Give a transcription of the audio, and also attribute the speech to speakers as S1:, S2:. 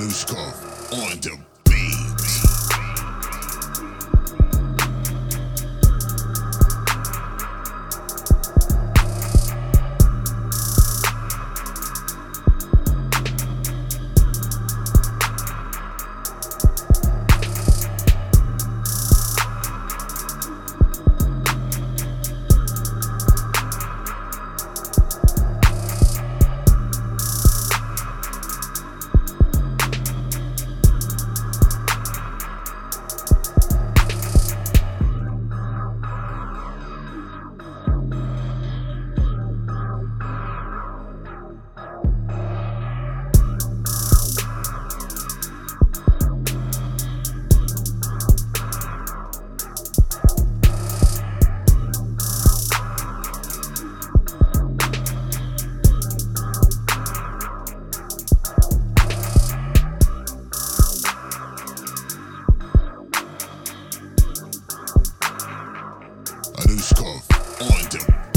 S1: Marushkov on the Moscow on the